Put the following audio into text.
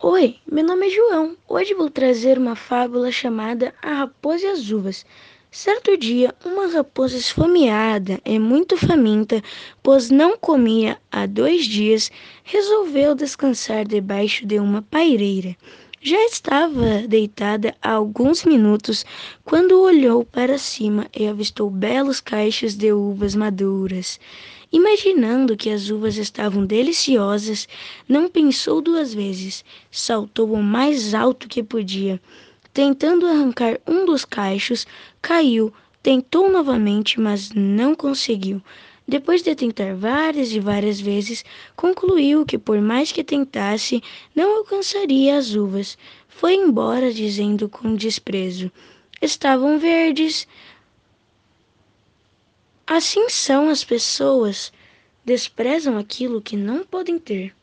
Oi, meu nome é João. Hoje vou trazer uma fábula chamada A Raposa e as Uvas. Certo dia, uma raposa esfomeada e muito faminta, pois não comia há dois dias, resolveu descansar debaixo de uma paireira. Já estava deitada há alguns minutos quando olhou para cima e avistou belos cachos de uvas maduras. Imaginando que as uvas estavam deliciosas, não pensou duas vezes, saltou o mais alto que podia. Tentando arrancar um dos cachos, caiu, tentou novamente, mas não conseguiu. Depois de tentar várias e várias vezes, concluiu que por mais que tentasse, não alcançaria as uvas. Foi embora dizendo com desprezo: Estavam verdes. Assim são as pessoas, desprezam aquilo que não podem ter.